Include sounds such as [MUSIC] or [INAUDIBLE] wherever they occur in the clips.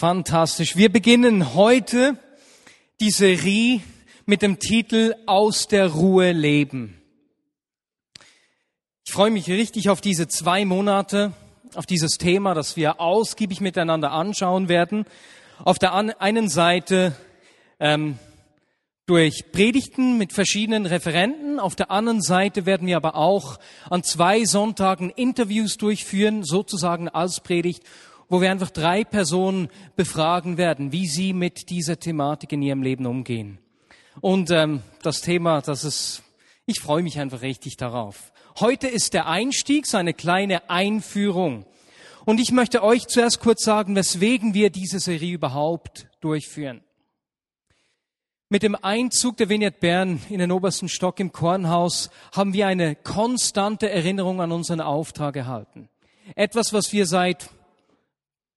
Fantastisch. Wir beginnen heute die Serie mit dem Titel Aus der Ruhe leben. Ich freue mich richtig auf diese zwei Monate, auf dieses Thema, das wir ausgiebig miteinander anschauen werden. Auf der einen Seite ähm, durch Predigten mit verschiedenen Referenten. Auf der anderen Seite werden wir aber auch an zwei Sonntagen Interviews durchführen, sozusagen als Predigt, wo wir einfach drei Personen befragen werden, wie sie mit dieser Thematik in ihrem Leben umgehen. Und ähm, das Thema, das ist, ich freue mich einfach richtig darauf. Heute ist der Einstieg, so eine kleine Einführung. Und ich möchte euch zuerst kurz sagen, weswegen wir diese Serie überhaupt durchführen. Mit dem Einzug der Vignette Bern in den obersten Stock im Kornhaus haben wir eine konstante Erinnerung an unseren Auftrag erhalten. Etwas, was wir seit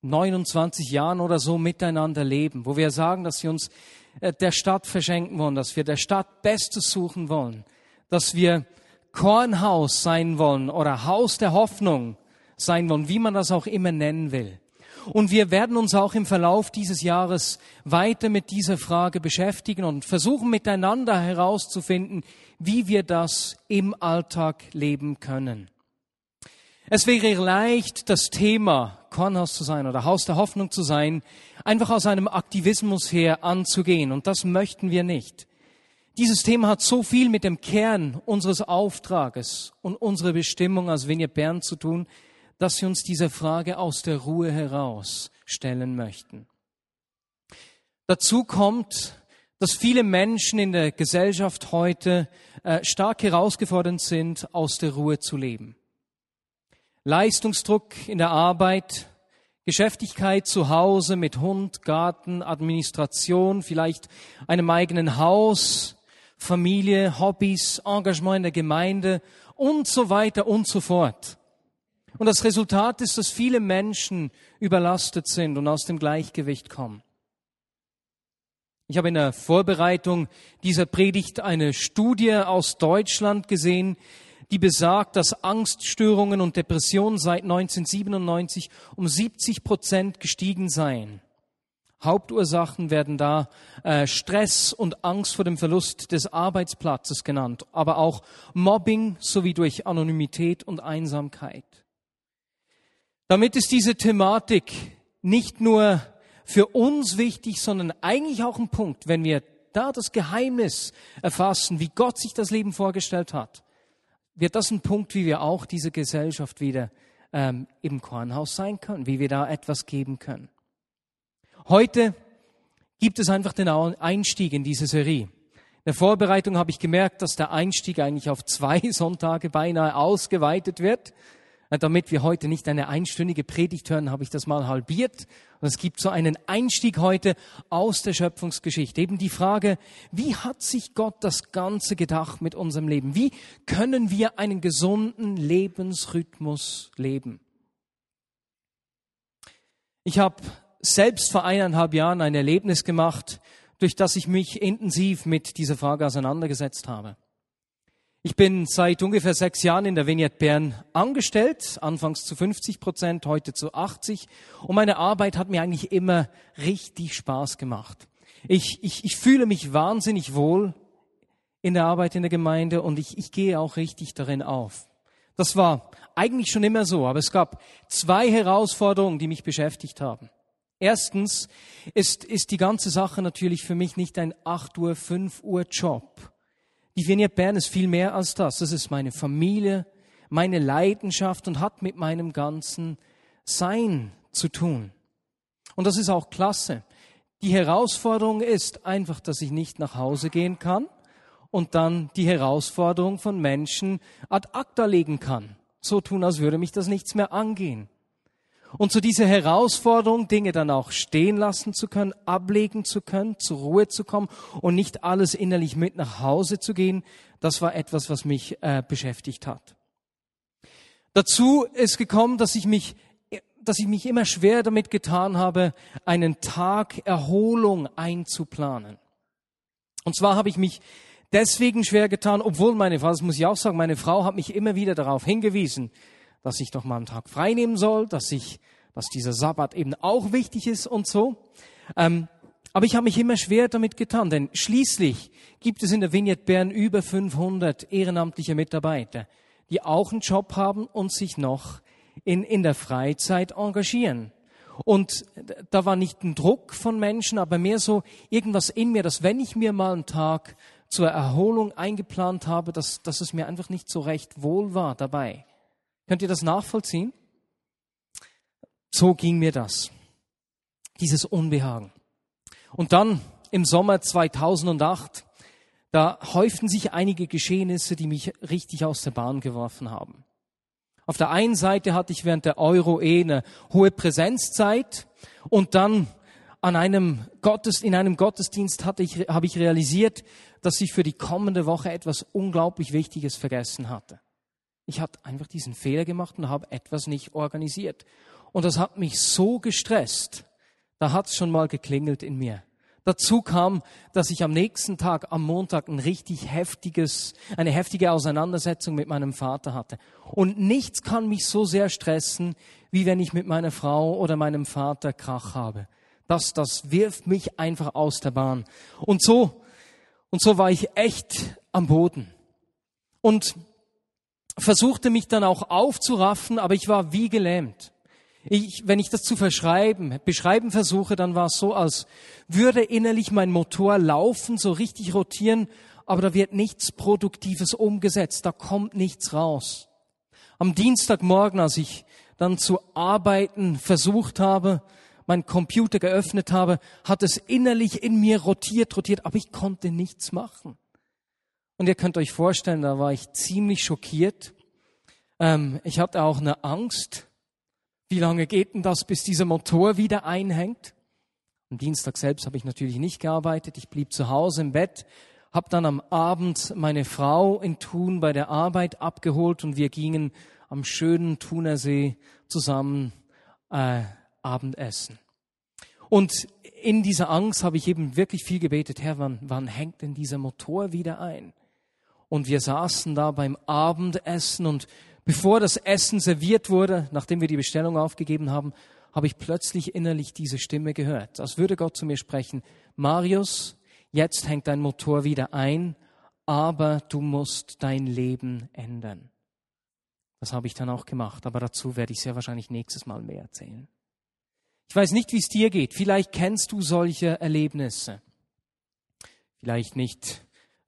29 Jahren oder so miteinander leben, wo wir sagen, dass wir uns äh, der Stadt verschenken wollen, dass wir der Stadt Bestes suchen wollen, dass wir Kornhaus sein wollen oder Haus der Hoffnung sein wollen, wie man das auch immer nennen will. Und wir werden uns auch im Verlauf dieses Jahres weiter mit dieser Frage beschäftigen und versuchen miteinander herauszufinden, wie wir das im Alltag leben können. Es wäre leicht, das Thema Kornhaus zu sein oder Haus der Hoffnung zu sein, einfach aus einem Aktivismus her anzugehen. Und das möchten wir nicht. Dieses Thema hat so viel mit dem Kern unseres Auftrages und unserer Bestimmung als Vineyard Bern zu tun, dass wir uns diese Frage aus der Ruhe heraus stellen möchten. Dazu kommt, dass viele Menschen in der Gesellschaft heute äh, stark herausgefordert sind, aus der Ruhe zu leben. Leistungsdruck in der Arbeit, Geschäftigkeit zu Hause mit Hund, Garten, Administration, vielleicht einem eigenen Haus, Familie, Hobbys, Engagement in der Gemeinde und so weiter und so fort. Und das Resultat ist, dass viele Menschen überlastet sind und aus dem Gleichgewicht kommen. Ich habe in der Vorbereitung dieser Predigt eine Studie aus Deutschland gesehen, die besagt, dass Angststörungen und Depressionen seit 1997 um 70 Prozent gestiegen seien. Hauptursachen werden da äh, Stress und Angst vor dem Verlust des Arbeitsplatzes genannt, aber auch Mobbing sowie durch Anonymität und Einsamkeit. Damit ist diese Thematik nicht nur für uns wichtig, sondern eigentlich auch ein Punkt, wenn wir da das Geheimnis erfassen, wie Gott sich das Leben vorgestellt hat, wird das ein Punkt, wie wir auch diese Gesellschaft wieder ähm, im Kornhaus sein können, wie wir da etwas geben können. Heute gibt es einfach den Einstieg in diese Serie. In der Vorbereitung habe ich gemerkt, dass der Einstieg eigentlich auf zwei [LAUGHS] Sonntage beinahe ausgeweitet wird. Damit wir heute nicht eine einstündige Predigt hören, habe ich das mal halbiert. Und es gibt so einen Einstieg heute aus der Schöpfungsgeschichte. Eben die Frage, wie hat sich Gott das Ganze gedacht mit unserem Leben? Wie können wir einen gesunden Lebensrhythmus leben? Ich habe selbst vor eineinhalb Jahren ein Erlebnis gemacht, durch das ich mich intensiv mit dieser Frage auseinandergesetzt habe. Ich bin seit ungefähr sechs Jahren in der Vignette Bern angestellt, anfangs zu 50 Prozent, heute zu 80. Und meine Arbeit hat mir eigentlich immer richtig Spaß gemacht. Ich, ich, ich fühle mich wahnsinnig wohl in der Arbeit in der Gemeinde und ich, ich gehe auch richtig darin auf. Das war eigentlich schon immer so, aber es gab zwei Herausforderungen, die mich beschäftigt haben. Erstens ist, ist die ganze Sache natürlich für mich nicht ein 8 Uhr, 5 Uhr Job die Vignette Bern ist viel mehr als das. Das ist meine Familie, meine Leidenschaft und hat mit meinem ganzen Sein zu tun. Und das ist auch klasse. Die Herausforderung ist einfach, dass ich nicht nach Hause gehen kann und dann die Herausforderung von Menschen ad acta legen kann. So tun, als würde mich das nichts mehr angehen. Und zu dieser Herausforderung, Dinge dann auch stehen lassen zu können, ablegen zu können, zur Ruhe zu kommen und nicht alles innerlich mit nach Hause zu gehen, das war etwas, was mich äh, beschäftigt hat. Dazu ist gekommen, dass ich mich dass ich mich immer schwer damit getan habe, einen Tag Erholung einzuplanen. Und zwar habe ich mich deswegen schwer getan, obwohl meine Frau, das muss ich auch sagen, meine Frau hat mich immer wieder darauf hingewiesen, dass ich doch mal einen Tag frei nehmen soll, dass ich dass dieser Sabbat eben auch wichtig ist und so. Ähm, aber ich habe mich immer schwer damit getan, denn schließlich gibt es in der Vignette Bern über 500 ehrenamtliche Mitarbeiter, die auch einen Job haben und sich noch in, in der Freizeit engagieren. Und da war nicht ein Druck von Menschen, aber mehr so irgendwas in mir, dass wenn ich mir mal einen Tag zur Erholung eingeplant habe, dass, dass es mir einfach nicht so recht wohl war dabei. Könnt ihr das nachvollziehen? So ging mir das. Dieses Unbehagen. Und dann im Sommer 2008, da häuften sich einige Geschehnisse, die mich richtig aus der Bahn geworfen haben. Auf der einen Seite hatte ich während der Euro eh eine hohe Präsenzzeit und dann an einem Gottes, in einem Gottesdienst hatte ich, habe ich realisiert, dass ich für die kommende Woche etwas unglaublich Wichtiges vergessen hatte. Ich hatte einfach diesen Fehler gemacht und habe etwas nicht organisiert. Und das hat mich so gestresst. Da hat es schon mal geklingelt in mir. Dazu kam, dass ich am nächsten Tag, am Montag, ein richtig heftiges, eine heftige Auseinandersetzung mit meinem Vater hatte. Und nichts kann mich so sehr stressen, wie wenn ich mit meiner Frau oder meinem Vater Krach habe. Das, das wirft mich einfach aus der Bahn. Und so, und so war ich echt am Boden. Und versuchte mich dann auch aufzuraffen, aber ich war wie gelähmt. Ich, wenn ich das zu verschreiben, beschreiben versuche, dann war es so, als würde innerlich mein Motor laufen, so richtig rotieren, aber da wird nichts Produktives umgesetzt, da kommt nichts raus. Am Dienstagmorgen, als ich dann zu arbeiten versucht habe, meinen Computer geöffnet habe, hat es innerlich in mir rotiert, rotiert, aber ich konnte nichts machen. Und ihr könnt euch vorstellen, da war ich ziemlich schockiert. Ähm, ich hatte auch eine Angst, wie lange geht denn das, bis dieser Motor wieder einhängt? Am Dienstag selbst habe ich natürlich nicht gearbeitet. Ich blieb zu Hause im Bett, habe dann am Abend meine Frau in Thun bei der Arbeit abgeholt und wir gingen am schönen Thunersee zusammen äh, Abendessen. Und in dieser Angst habe ich eben wirklich viel gebetet, Herr, wann, wann hängt denn dieser Motor wieder ein? Und wir saßen da beim Abendessen und Bevor das Essen serviert wurde, nachdem wir die Bestellung aufgegeben haben, habe ich plötzlich innerlich diese Stimme gehört, als würde Gott zu mir sprechen, Marius, jetzt hängt dein Motor wieder ein, aber du musst dein Leben ändern. Das habe ich dann auch gemacht, aber dazu werde ich sehr wahrscheinlich nächstes Mal mehr erzählen. Ich weiß nicht, wie es dir geht. Vielleicht kennst du solche Erlebnisse. Vielleicht nicht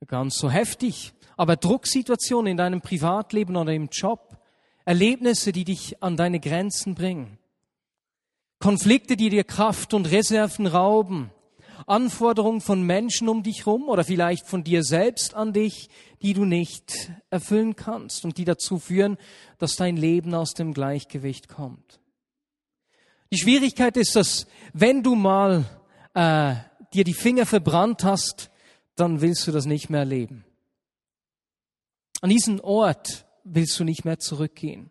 ganz so heftig, aber Drucksituationen in deinem Privatleben oder im Job, Erlebnisse, die dich an deine Grenzen bringen, Konflikte, die dir Kraft und Reserven rauben, Anforderungen von Menschen um dich herum oder vielleicht von dir selbst an dich, die du nicht erfüllen kannst und die dazu führen, dass dein Leben aus dem Gleichgewicht kommt. Die Schwierigkeit ist, dass wenn du mal äh, dir die Finger verbrannt hast, dann willst du das nicht mehr erleben. An diesen Ort willst du nicht mehr zurückgehen.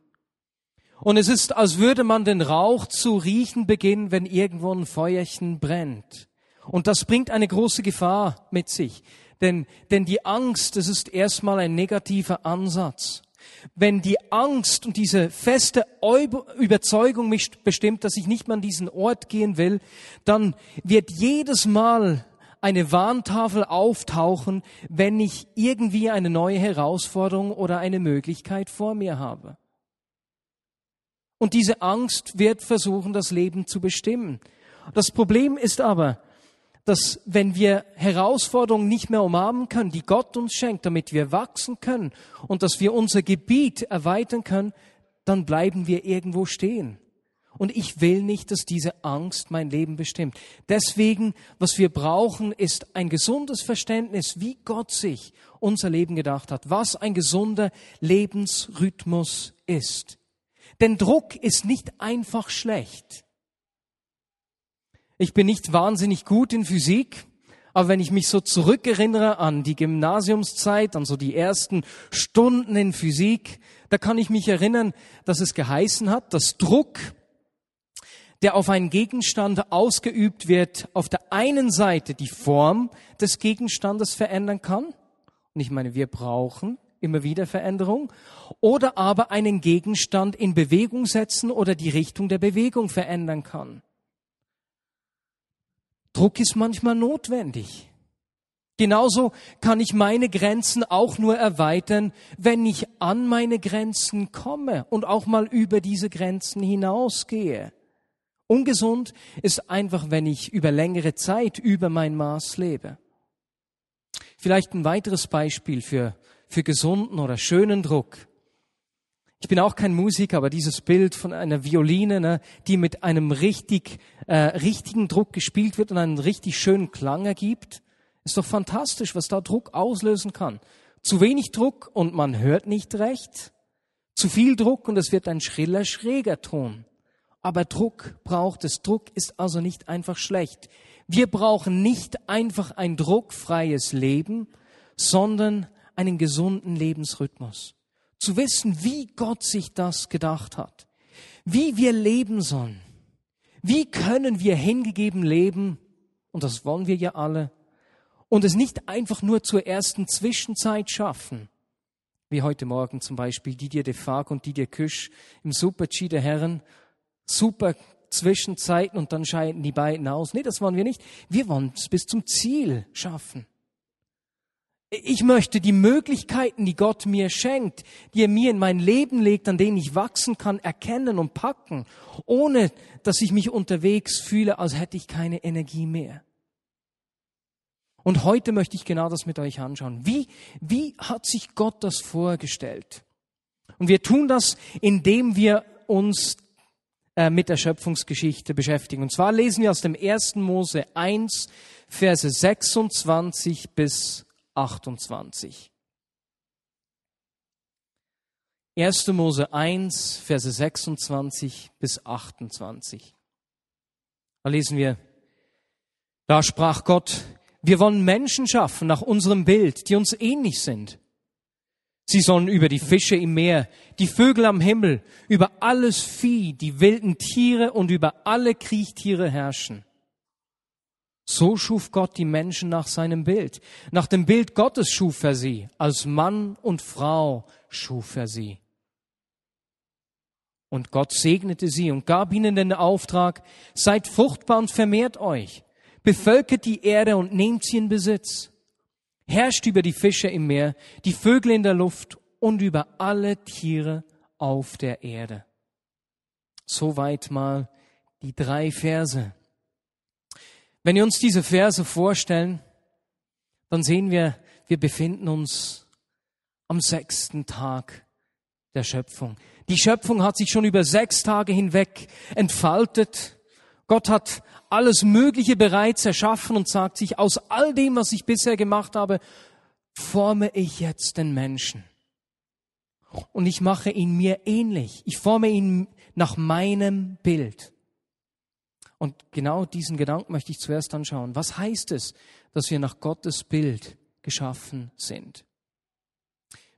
Und es ist, als würde man den Rauch zu riechen beginnen, wenn irgendwo ein Feuerchen brennt. Und das bringt eine große Gefahr mit sich. Denn, denn die Angst, das ist erstmal ein negativer Ansatz. Wenn die Angst und diese feste Überzeugung mich bestimmt, dass ich nicht mehr an diesen Ort gehen will, dann wird jedes Mal eine Warntafel auftauchen, wenn ich irgendwie eine neue Herausforderung oder eine Möglichkeit vor mir habe. Und diese Angst wird versuchen, das Leben zu bestimmen. Das Problem ist aber, dass wenn wir Herausforderungen nicht mehr umarmen können, die Gott uns schenkt, damit wir wachsen können und dass wir unser Gebiet erweitern können, dann bleiben wir irgendwo stehen. Und ich will nicht, dass diese Angst mein Leben bestimmt. Deswegen, was wir brauchen, ist ein gesundes Verständnis, wie Gott sich unser Leben gedacht hat, was ein gesunder Lebensrhythmus ist. Denn Druck ist nicht einfach schlecht. Ich bin nicht wahnsinnig gut in Physik, aber wenn ich mich so zurückerinnere an die Gymnasiumszeit, an so die ersten Stunden in Physik, da kann ich mich erinnern, dass es geheißen hat, dass Druck der auf einen Gegenstand ausgeübt wird, auf der einen Seite die Form des Gegenstandes verändern kann. Und ich meine, wir brauchen immer wieder Veränderung, oder aber einen Gegenstand in Bewegung setzen oder die Richtung der Bewegung verändern kann. Druck ist manchmal notwendig. Genauso kann ich meine Grenzen auch nur erweitern, wenn ich an meine Grenzen komme und auch mal über diese Grenzen hinausgehe. Ungesund ist einfach, wenn ich über längere Zeit über mein Maß lebe. Vielleicht ein weiteres Beispiel für, für gesunden oder schönen Druck. Ich bin auch kein Musiker, aber dieses Bild von einer Violine, ne, die mit einem richtig, äh, richtigen Druck gespielt wird und einen richtig schönen Klang ergibt, ist doch fantastisch, was da Druck auslösen kann. Zu wenig Druck und man hört nicht recht. Zu viel Druck und es wird ein schriller, schräger Ton. Aber Druck braucht es. Druck ist also nicht einfach schlecht. Wir brauchen nicht einfach ein druckfreies Leben, sondern einen gesunden Lebensrhythmus. Zu wissen, wie Gott sich das gedacht hat, wie wir leben sollen, wie können wir hingegeben leben, und das wollen wir ja alle, und es nicht einfach nur zur ersten Zwischenzeit schaffen, wie heute Morgen zum Beispiel Didier de Fag und Didier Küsch im Super-G der Herren, super Zwischenzeiten und dann scheiden die beiden aus. Nee, das wollen wir nicht. Wir wollen es bis zum Ziel schaffen. Ich möchte die Möglichkeiten, die Gott mir schenkt, die er mir in mein Leben legt, an denen ich wachsen kann, erkennen und packen, ohne dass ich mich unterwegs fühle, als hätte ich keine Energie mehr. Und heute möchte ich genau das mit euch anschauen. Wie, wie hat sich Gott das vorgestellt? Und wir tun das, indem wir uns äh, mit der Schöpfungsgeschichte beschäftigen. Und zwar lesen wir aus dem 1. Mose 1, Verse 26 bis 28. 1. Mose 1, Verse 26 bis 28. Da lesen wir, da sprach Gott, wir wollen Menschen schaffen nach unserem Bild, die uns ähnlich sind. Sie sollen über die Fische im Meer, die Vögel am Himmel, über alles Vieh, die wilden Tiere und über alle Kriechtiere herrschen. So schuf Gott die Menschen nach seinem Bild. Nach dem Bild Gottes schuf er sie. Als Mann und Frau schuf er sie. Und Gott segnete sie und gab ihnen den Auftrag, seid fruchtbar und vermehrt euch, bevölkert die Erde und nehmt sie in Besitz herrscht über die Fische im Meer, die Vögel in der Luft und über alle Tiere auf der Erde. Soweit mal die drei Verse. Wenn wir uns diese Verse vorstellen, dann sehen wir, wir befinden uns am sechsten Tag der Schöpfung. Die Schöpfung hat sich schon über sechs Tage hinweg entfaltet. Gott hat alles Mögliche bereits erschaffen und sagt sich, aus all dem, was ich bisher gemacht habe, forme ich jetzt den Menschen. Und ich mache ihn mir ähnlich. Ich forme ihn nach meinem Bild. Und genau diesen Gedanken möchte ich zuerst anschauen. Was heißt es, dass wir nach Gottes Bild geschaffen sind?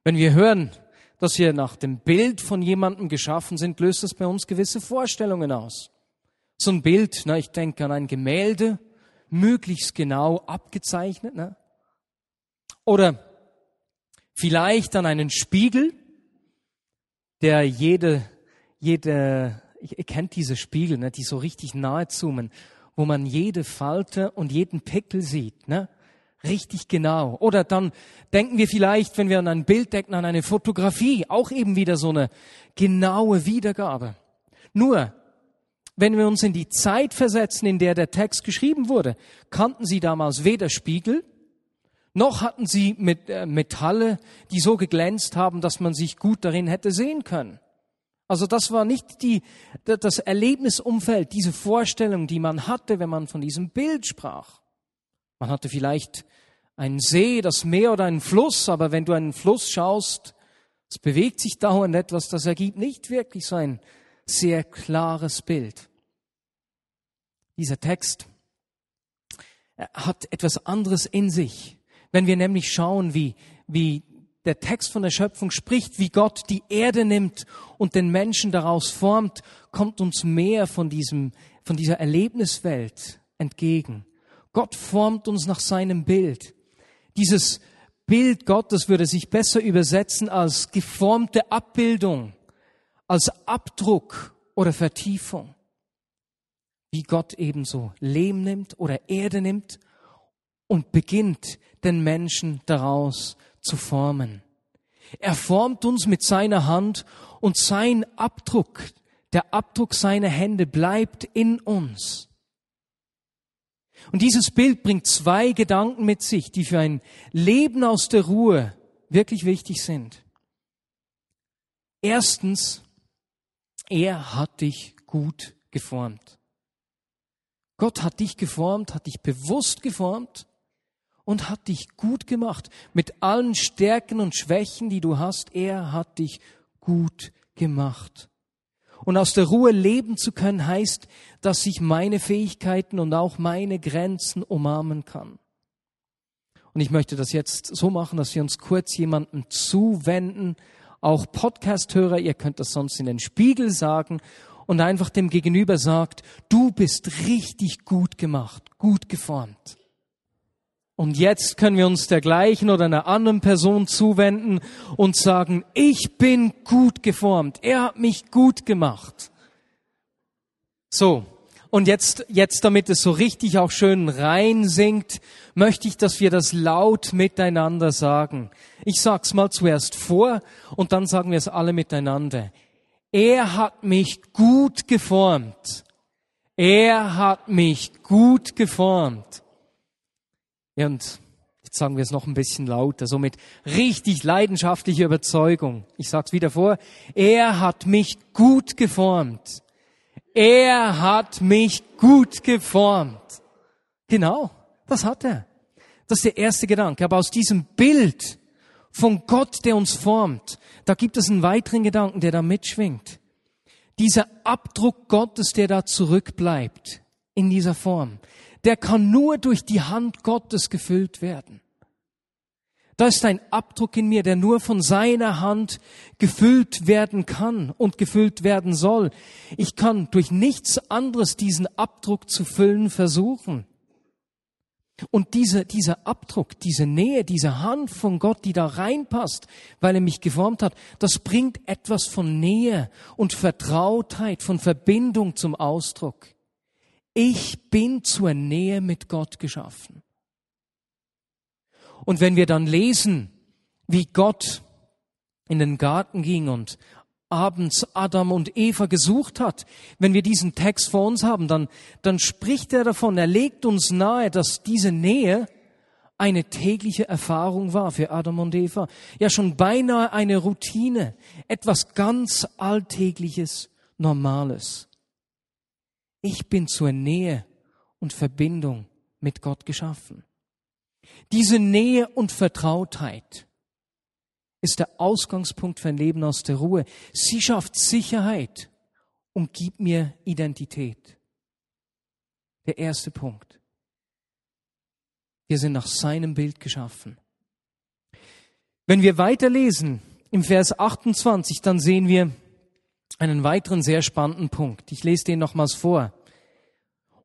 Wenn wir hören, dass wir nach dem Bild von jemandem geschaffen sind, löst das bei uns gewisse Vorstellungen aus. So ein Bild, ne, ich denke an ein Gemälde, möglichst genau abgezeichnet. Ne? Oder vielleicht an einen Spiegel, der jede, jede, ihr kennt diese Spiegel, ne, die so richtig nahe zoomen, wo man jede Falte und jeden Pickel sieht, ne? Richtig genau. Oder dann denken wir vielleicht, wenn wir an ein Bild denken, an eine Fotografie, auch eben wieder so eine genaue Wiedergabe. Nur, wenn wir uns in die Zeit versetzen, in der der Text geschrieben wurde, kannten sie damals weder Spiegel, noch hatten sie mit, äh, Metalle, die so geglänzt haben, dass man sich gut darin hätte sehen können. Also das war nicht die, das Erlebnisumfeld, diese Vorstellung, die man hatte, wenn man von diesem Bild sprach. Man hatte vielleicht einen See, das Meer oder einen Fluss, aber wenn du einen Fluss schaust, es bewegt sich dauernd etwas, das ergibt nicht wirklich so ein sehr klares Bild. Dieser Text hat etwas anderes in sich. Wenn wir nämlich schauen, wie, wie der Text von der Schöpfung spricht, wie Gott die Erde nimmt und den Menschen daraus formt, kommt uns mehr von diesem, von dieser Erlebniswelt entgegen. Gott formt uns nach seinem Bild. Dieses Bild Gottes würde sich besser übersetzen als geformte Abbildung, als Abdruck oder Vertiefung. Wie Gott ebenso Lehm nimmt oder Erde nimmt und beginnt, den Menschen daraus zu formen. Er formt uns mit seiner Hand und sein Abdruck, der Abdruck seiner Hände bleibt in uns. Und dieses Bild bringt zwei Gedanken mit sich, die für ein Leben aus der Ruhe wirklich wichtig sind. Erstens, er hat dich gut geformt. Gott hat dich geformt, hat dich bewusst geformt und hat dich gut gemacht. Mit allen Stärken und Schwächen, die du hast, er hat dich gut gemacht. Und aus der Ruhe leben zu können, heißt, dass ich meine Fähigkeiten und auch meine Grenzen umarmen kann. Und ich möchte das jetzt so machen, dass wir uns kurz jemandem zuwenden, auch Podcast-Hörer, ihr könnt das sonst in den Spiegel sagen und einfach dem Gegenüber sagt, du bist richtig gut gemacht, gut geformt. Und jetzt können wir uns der gleichen oder einer anderen Person zuwenden und sagen, ich bin gut geformt. Er hat mich gut gemacht. So. Und jetzt, jetzt, damit es so richtig auch schön rein singt, möchte ich, dass wir das laut miteinander sagen. Ich sag's mal zuerst vor und dann sagen wir es alle miteinander. Er hat mich gut geformt. Er hat mich gut geformt. Ja, und jetzt sagen wir es noch ein bisschen lauter, so mit richtig leidenschaftlicher Überzeugung. Ich sag's wieder vor. Er hat mich gut geformt. Er hat mich gut geformt. Genau, das hat er. Das ist der erste Gedanke. Aber aus diesem Bild von Gott, der uns formt, da gibt es einen weiteren Gedanken, der da mitschwingt. Dieser Abdruck Gottes, der da zurückbleibt in dieser Form, der kann nur durch die Hand Gottes gefüllt werden. Da ist ein Abdruck in mir, der nur von seiner Hand gefüllt werden kann und gefüllt werden soll. Ich kann durch nichts anderes diesen Abdruck zu füllen versuchen. Und diese, dieser Abdruck, diese Nähe, diese Hand von Gott, die da reinpasst, weil er mich geformt hat, das bringt etwas von Nähe und Vertrautheit, von Verbindung zum Ausdruck. Ich bin zur Nähe mit Gott geschaffen. Und wenn wir dann lesen, wie Gott in den Garten ging und abends Adam und Eva gesucht hat, wenn wir diesen Text vor uns haben, dann, dann spricht er davon, er legt uns nahe, dass diese Nähe eine tägliche Erfahrung war für Adam und Eva. Ja, schon beinahe eine Routine, etwas ganz Alltägliches, Normales. Ich bin zur Nähe und Verbindung mit Gott geschaffen. Diese Nähe und Vertrautheit ist der Ausgangspunkt für ein Leben aus der Ruhe. Sie schafft Sicherheit und gibt mir Identität. Der erste Punkt. Wir sind nach seinem Bild geschaffen. Wenn wir weiterlesen im Vers 28, dann sehen wir, einen weiteren sehr spannenden Punkt. Ich lese den nochmals vor.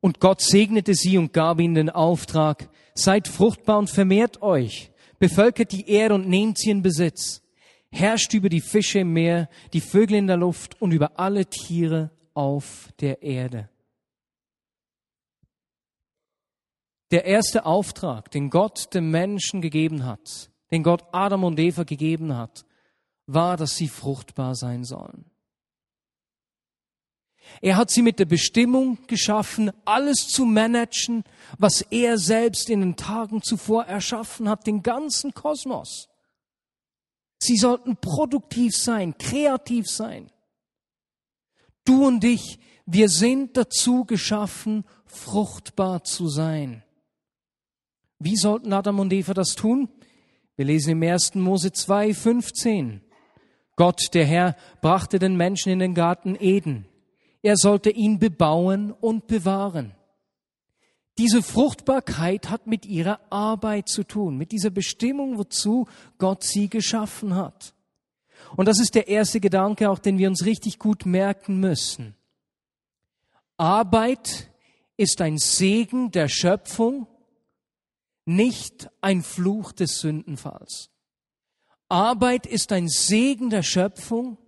Und Gott segnete sie und gab ihnen den Auftrag, seid fruchtbar und vermehrt euch, bevölkert die Erde und nehmt sie in Besitz, herrscht über die Fische im Meer, die Vögel in der Luft und über alle Tiere auf der Erde. Der erste Auftrag, den Gott dem Menschen gegeben hat, den Gott Adam und Eva gegeben hat, war, dass sie fruchtbar sein sollen. Er hat sie mit der Bestimmung geschaffen, alles zu managen, was er selbst in den Tagen zuvor erschaffen hat, den ganzen Kosmos. Sie sollten produktiv sein, kreativ sein. Du und ich, wir sind dazu geschaffen, fruchtbar zu sein. Wie sollten Adam und Eva das tun? Wir lesen im 1. Mose 2, 15. Gott, der Herr, brachte den Menschen in den Garten Eden er sollte ihn bebauen und bewahren. Diese Fruchtbarkeit hat mit ihrer Arbeit zu tun, mit dieser Bestimmung, wozu Gott sie geschaffen hat. Und das ist der erste Gedanke, auch den wir uns richtig gut merken müssen. Arbeit ist ein Segen der Schöpfung, nicht ein Fluch des Sündenfalls. Arbeit ist ein Segen der Schöpfung,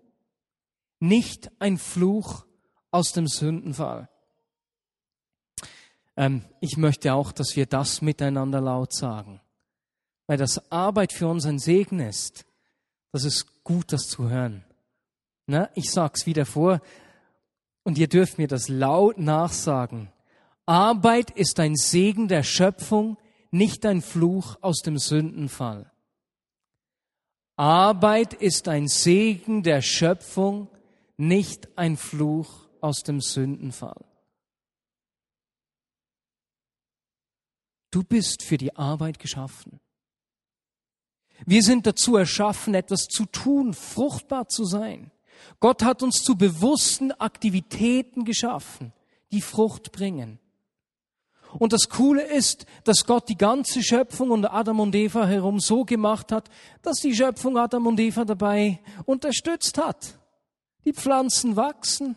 nicht ein Fluch aus dem Sündenfall. Ähm, ich möchte auch, dass wir das miteinander laut sagen, weil das Arbeit für uns ein Segen ist. Das ist gut, das zu hören. Na, ich sag's wieder vor und ihr dürft mir das laut nachsagen. Arbeit ist ein Segen der Schöpfung, nicht ein Fluch aus dem Sündenfall. Arbeit ist ein Segen der Schöpfung, nicht ein Fluch aus dem Sündenfall. Du bist für die Arbeit geschaffen. Wir sind dazu erschaffen, etwas zu tun, fruchtbar zu sein. Gott hat uns zu bewussten Aktivitäten geschaffen, die Frucht bringen. Und das Coole ist, dass Gott die ganze Schöpfung und Adam und Eva herum so gemacht hat, dass die Schöpfung Adam und Eva dabei unterstützt hat. Die Pflanzen wachsen.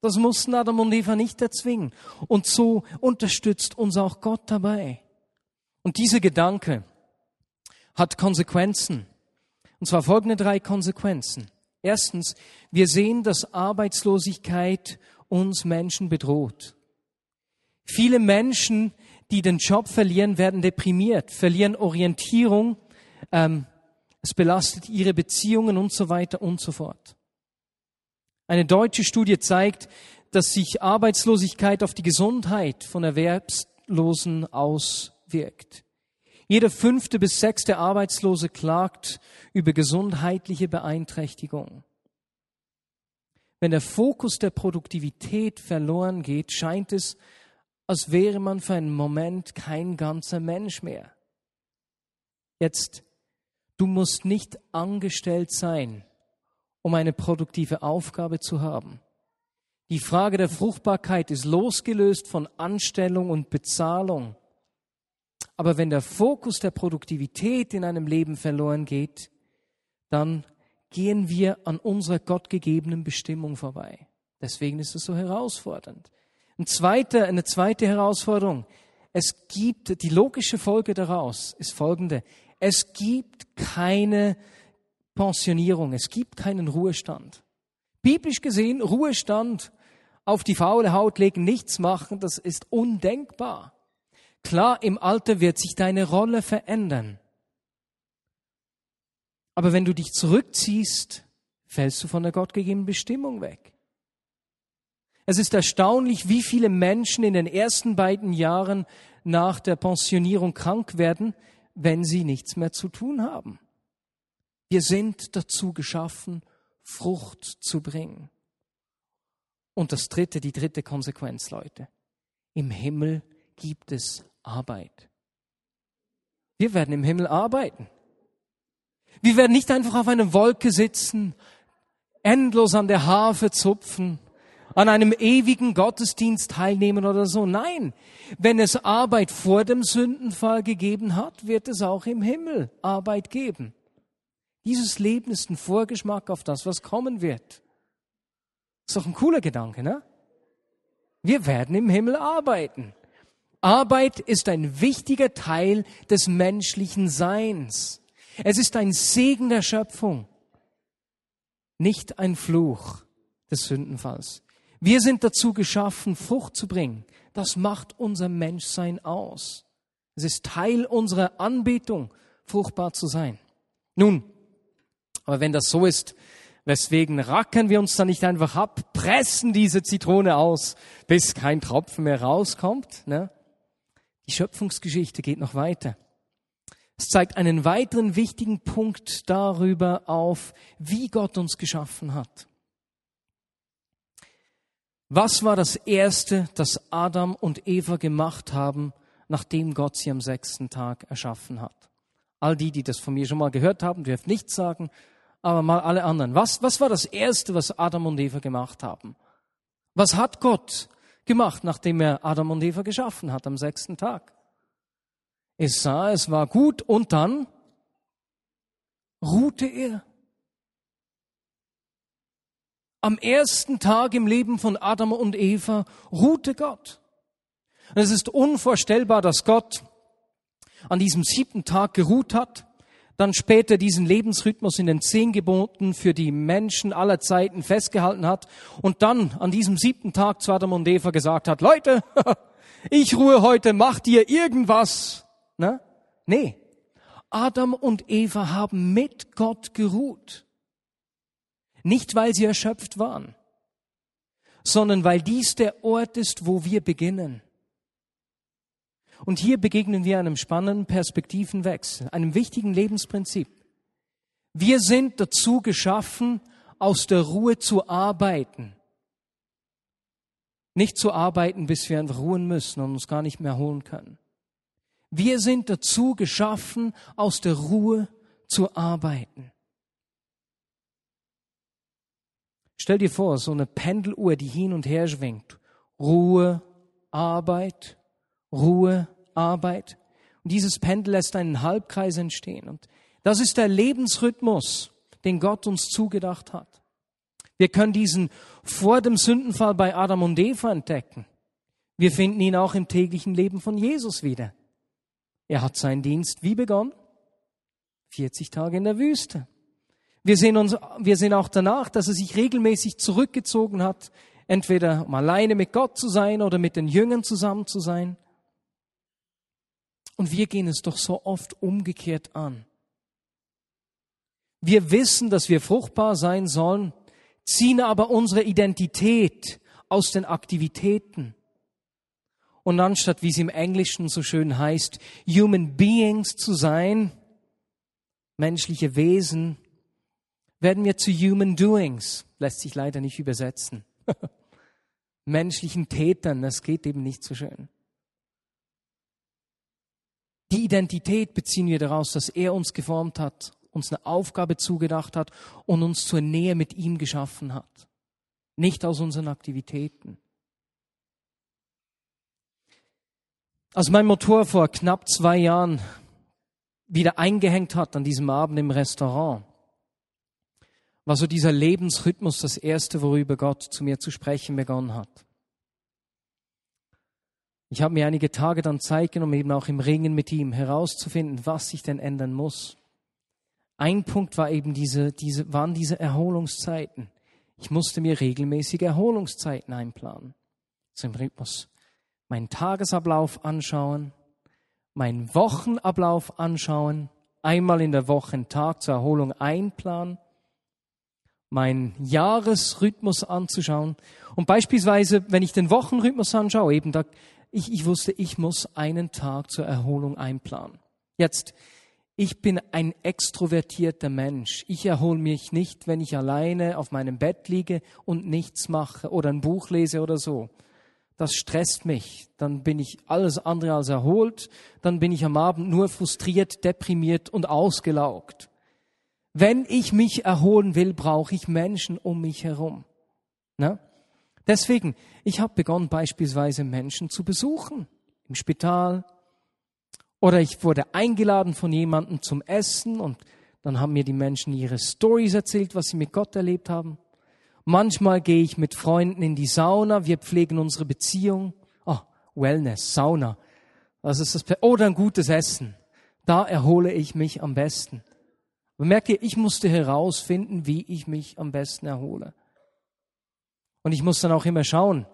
Das mussten Adam und Eva nicht erzwingen. Und so unterstützt uns auch Gott dabei. Und dieser Gedanke hat Konsequenzen. Und zwar folgende drei Konsequenzen. Erstens, wir sehen, dass Arbeitslosigkeit uns Menschen bedroht. Viele Menschen, die den Job verlieren, werden deprimiert, verlieren Orientierung, ähm, es belastet ihre Beziehungen und so weiter und so fort. Eine deutsche Studie zeigt, dass sich Arbeitslosigkeit auf die Gesundheit von Erwerbslosen auswirkt. Jeder fünfte bis sechste Arbeitslose klagt über gesundheitliche Beeinträchtigung. Wenn der Fokus der Produktivität verloren geht, scheint es, als wäre man für einen Moment kein ganzer Mensch mehr. Jetzt, du musst nicht angestellt sein, um eine produktive Aufgabe zu haben. Die Frage der Fruchtbarkeit ist losgelöst von Anstellung und Bezahlung. Aber wenn der Fokus der Produktivität in einem Leben verloren geht, dann gehen wir an unserer gottgegebenen Bestimmung vorbei. Deswegen ist es so herausfordernd. Ein zweiter, eine zweite Herausforderung. Es gibt, die logische Folge daraus ist folgende. Es gibt keine Pensionierung. Es gibt keinen Ruhestand. Biblisch gesehen, Ruhestand auf die faule Haut legen, nichts machen, das ist undenkbar. Klar, im Alter wird sich deine Rolle verändern. Aber wenn du dich zurückziehst, fällst du von der gottgegebenen Bestimmung weg. Es ist erstaunlich, wie viele Menschen in den ersten beiden Jahren nach der Pensionierung krank werden, wenn sie nichts mehr zu tun haben. Wir sind dazu geschaffen, Frucht zu bringen. Und das dritte, die dritte Konsequenz, Leute. Im Himmel gibt es Arbeit. Wir werden im Himmel arbeiten. Wir werden nicht einfach auf einer Wolke sitzen, endlos an der Harfe zupfen an einem ewigen Gottesdienst teilnehmen oder so. Nein, wenn es Arbeit vor dem Sündenfall gegeben hat, wird es auch im Himmel Arbeit geben. Dieses Leben ist ein Vorgeschmack auf das, was kommen wird. Ist doch ein cooler Gedanke, ne? Wir werden im Himmel arbeiten. Arbeit ist ein wichtiger Teil des menschlichen Seins. Es ist ein Segen der Schöpfung, nicht ein Fluch des Sündenfalls. Wir sind dazu geschaffen, Frucht zu bringen. Das macht unser Menschsein aus. Es ist Teil unserer Anbetung, fruchtbar zu sein. Nun, aber wenn das so ist, weswegen rackern wir uns dann nicht einfach ab, pressen diese Zitrone aus, bis kein Tropfen mehr rauskommt? Ne? Die Schöpfungsgeschichte geht noch weiter. Es zeigt einen weiteren wichtigen Punkt darüber auf, wie Gott uns geschaffen hat. Was war das Erste, das Adam und Eva gemacht haben, nachdem Gott sie am sechsten Tag erschaffen hat? All die, die das von mir schon mal gehört haben, dürfen nichts sagen, aber mal alle anderen. Was, was war das Erste, was Adam und Eva gemacht haben? Was hat Gott gemacht, nachdem er Adam und Eva geschaffen hat am sechsten Tag? Es sah, es war gut und dann ruhte er. Am ersten Tag im Leben von Adam und Eva ruhte Gott. Und es ist unvorstellbar, dass Gott an diesem siebten Tag geruht hat, dann später diesen Lebensrhythmus in den zehn Geboten für die Menschen aller Zeiten festgehalten hat und dann an diesem siebten Tag zu Adam und Eva gesagt hat, Leute, [LAUGHS] ich ruhe heute, macht ihr irgendwas? Ne? Nee. Adam und Eva haben mit Gott geruht. Nicht, weil sie erschöpft waren, sondern weil dies der Ort ist, wo wir beginnen. Und hier begegnen wir einem spannenden Perspektivenwechsel, einem wichtigen Lebensprinzip. Wir sind dazu geschaffen, aus der Ruhe zu arbeiten. Nicht zu arbeiten, bis wir einfach ruhen müssen und uns gar nicht mehr holen können. Wir sind dazu geschaffen, aus der Ruhe zu arbeiten. Stell dir vor, so eine Pendeluhr, die hin und her schwingt. Ruhe, Arbeit, Ruhe, Arbeit. Und dieses Pendel lässt einen Halbkreis entstehen. Und das ist der Lebensrhythmus, den Gott uns zugedacht hat. Wir können diesen vor dem Sündenfall bei Adam und Eva entdecken. Wir finden ihn auch im täglichen Leben von Jesus wieder. Er hat seinen Dienst wie begonnen? 40 Tage in der Wüste. Wir sehen, uns, wir sehen auch danach, dass er sich regelmäßig zurückgezogen hat, entweder um alleine mit Gott zu sein oder mit den Jüngern zusammen zu sein. Und wir gehen es doch so oft umgekehrt an. Wir wissen, dass wir fruchtbar sein sollen, ziehen aber unsere Identität aus den Aktivitäten. Und anstatt, wie es im Englischen so schön heißt, Human Beings zu sein, menschliche Wesen, werden wir zu Human Doings. Lässt sich leider nicht übersetzen. [LAUGHS] Menschlichen Tätern, das geht eben nicht so schön. Die Identität beziehen wir daraus, dass er uns geformt hat, uns eine Aufgabe zugedacht hat und uns zur Nähe mit ihm geschaffen hat. Nicht aus unseren Aktivitäten. Als mein Motor vor knapp zwei Jahren wieder eingehängt hat an diesem Abend im Restaurant, war so dieser Lebensrhythmus das erste, worüber Gott zu mir zu sprechen begonnen hat. Ich habe mir einige Tage dann Zeit genommen, eben auch im Ringen mit ihm herauszufinden, was sich denn ändern muss. Ein Punkt war eben diese, diese, waren diese Erholungszeiten. Ich musste mir regelmäßige Erholungszeiten einplanen. Im Rhythmus. Meinen Tagesablauf anschauen, meinen Wochenablauf anschauen, einmal in der Woche einen Tag zur Erholung einplanen, meinen Jahresrhythmus anzuschauen. Und beispielsweise, wenn ich den Wochenrhythmus anschaue, eben da ich, ich wusste, ich muss einen Tag zur Erholung einplanen. Jetzt, ich bin ein extrovertierter Mensch. Ich erhole mich nicht, wenn ich alleine auf meinem Bett liege und nichts mache oder ein Buch lese oder so. Das stresst mich. Dann bin ich alles andere als erholt. Dann bin ich am Abend nur frustriert, deprimiert und ausgelaugt. Wenn ich mich erholen will, brauche ich Menschen um mich herum. Na? Deswegen, ich habe begonnen beispielsweise Menschen zu besuchen im Spital oder ich wurde eingeladen von jemandem zum Essen und dann haben mir die Menschen ihre Stories erzählt, was sie mit Gott erlebt haben. Manchmal gehe ich mit Freunden in die Sauna, wir pflegen unsere Beziehung. Oh, Wellness, Sauna. Das ist das, oder ein gutes Essen. Da erhole ich mich am besten. Und merke, ich musste herausfinden, wie ich mich am besten erhole. Und ich muss dann auch immer schauen,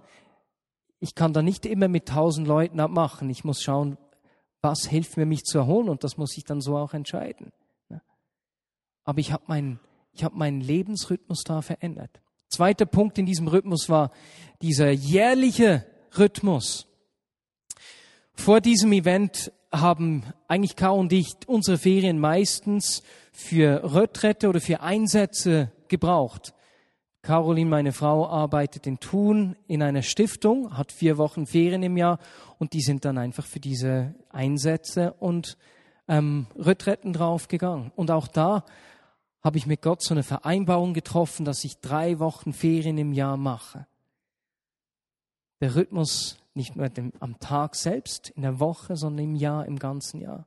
ich kann da nicht immer mit tausend Leuten abmachen. Ich muss schauen, was hilft mir, mich zu erholen und das muss ich dann so auch entscheiden. Aber ich habe meinen, ich habe meinen Lebensrhythmus da verändert. Zweiter Punkt in diesem Rhythmus war dieser jährliche Rhythmus. Vor diesem Event haben eigentlich Caro und ich unsere Ferien meistens für Retrette oder für Einsätze gebraucht. Caroline, meine Frau, arbeitet in Thun in einer Stiftung, hat vier Wochen Ferien im Jahr und die sind dann einfach für diese Einsätze und ähm, Retretten draufgegangen. Und auch da habe ich mit Gott so eine Vereinbarung getroffen, dass ich drei Wochen Ferien im Jahr mache. Der Rhythmus nicht nur am Tag selbst, in der Woche, sondern im Jahr, im ganzen Jahr.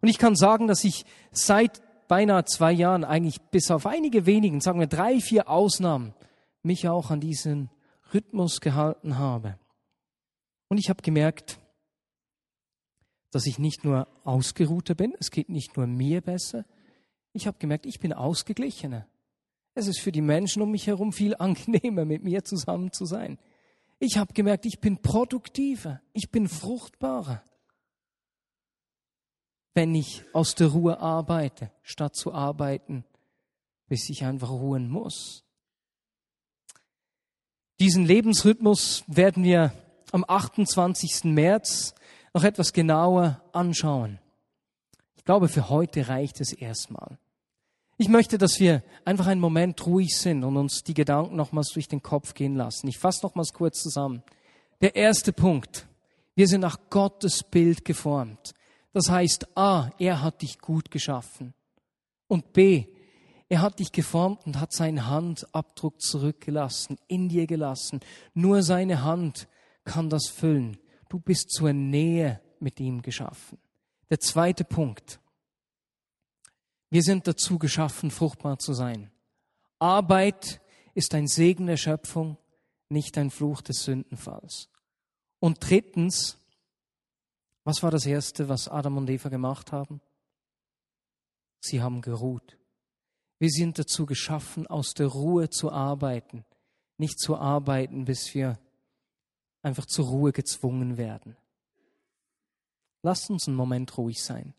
Und ich kann sagen, dass ich seit beinahe zwei Jahren eigentlich bis auf einige wenigen, sagen wir drei, vier Ausnahmen, mich auch an diesen Rhythmus gehalten habe. Und ich habe gemerkt, dass ich nicht nur ausgeruhter bin, es geht nicht nur mir besser, ich habe gemerkt, ich bin ausgeglichener. Es ist für die Menschen um mich herum viel [LAUGHS] angenehmer, mit mir zusammen zu sein. Ich habe gemerkt, ich bin produktiver, ich bin fruchtbarer, wenn ich aus der Ruhe arbeite, statt zu arbeiten, bis ich einfach ruhen muss. Diesen Lebensrhythmus werden wir am 28. März noch etwas genauer anschauen. Ich glaube, für heute reicht es erstmal. Ich möchte, dass wir einfach einen Moment ruhig sind und uns die Gedanken nochmals durch den Kopf gehen lassen. Ich fasse nochmals kurz zusammen. Der erste Punkt. Wir sind nach Gottes Bild geformt. Das heißt, A, er hat dich gut geschaffen. Und B, er hat dich geformt und hat seinen Handabdruck zurückgelassen, in dir gelassen. Nur seine Hand kann das füllen. Du bist zur Nähe mit ihm geschaffen. Der zweite Punkt. Wir sind dazu geschaffen, fruchtbar zu sein. Arbeit ist ein Segen der Schöpfung, nicht ein Fluch des Sündenfalls. Und drittens, was war das Erste, was Adam und Eva gemacht haben? Sie haben geruht. Wir sind dazu geschaffen, aus der Ruhe zu arbeiten, nicht zu arbeiten, bis wir einfach zur Ruhe gezwungen werden. Lasst uns einen Moment ruhig sein.